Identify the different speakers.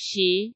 Speaker 1: 十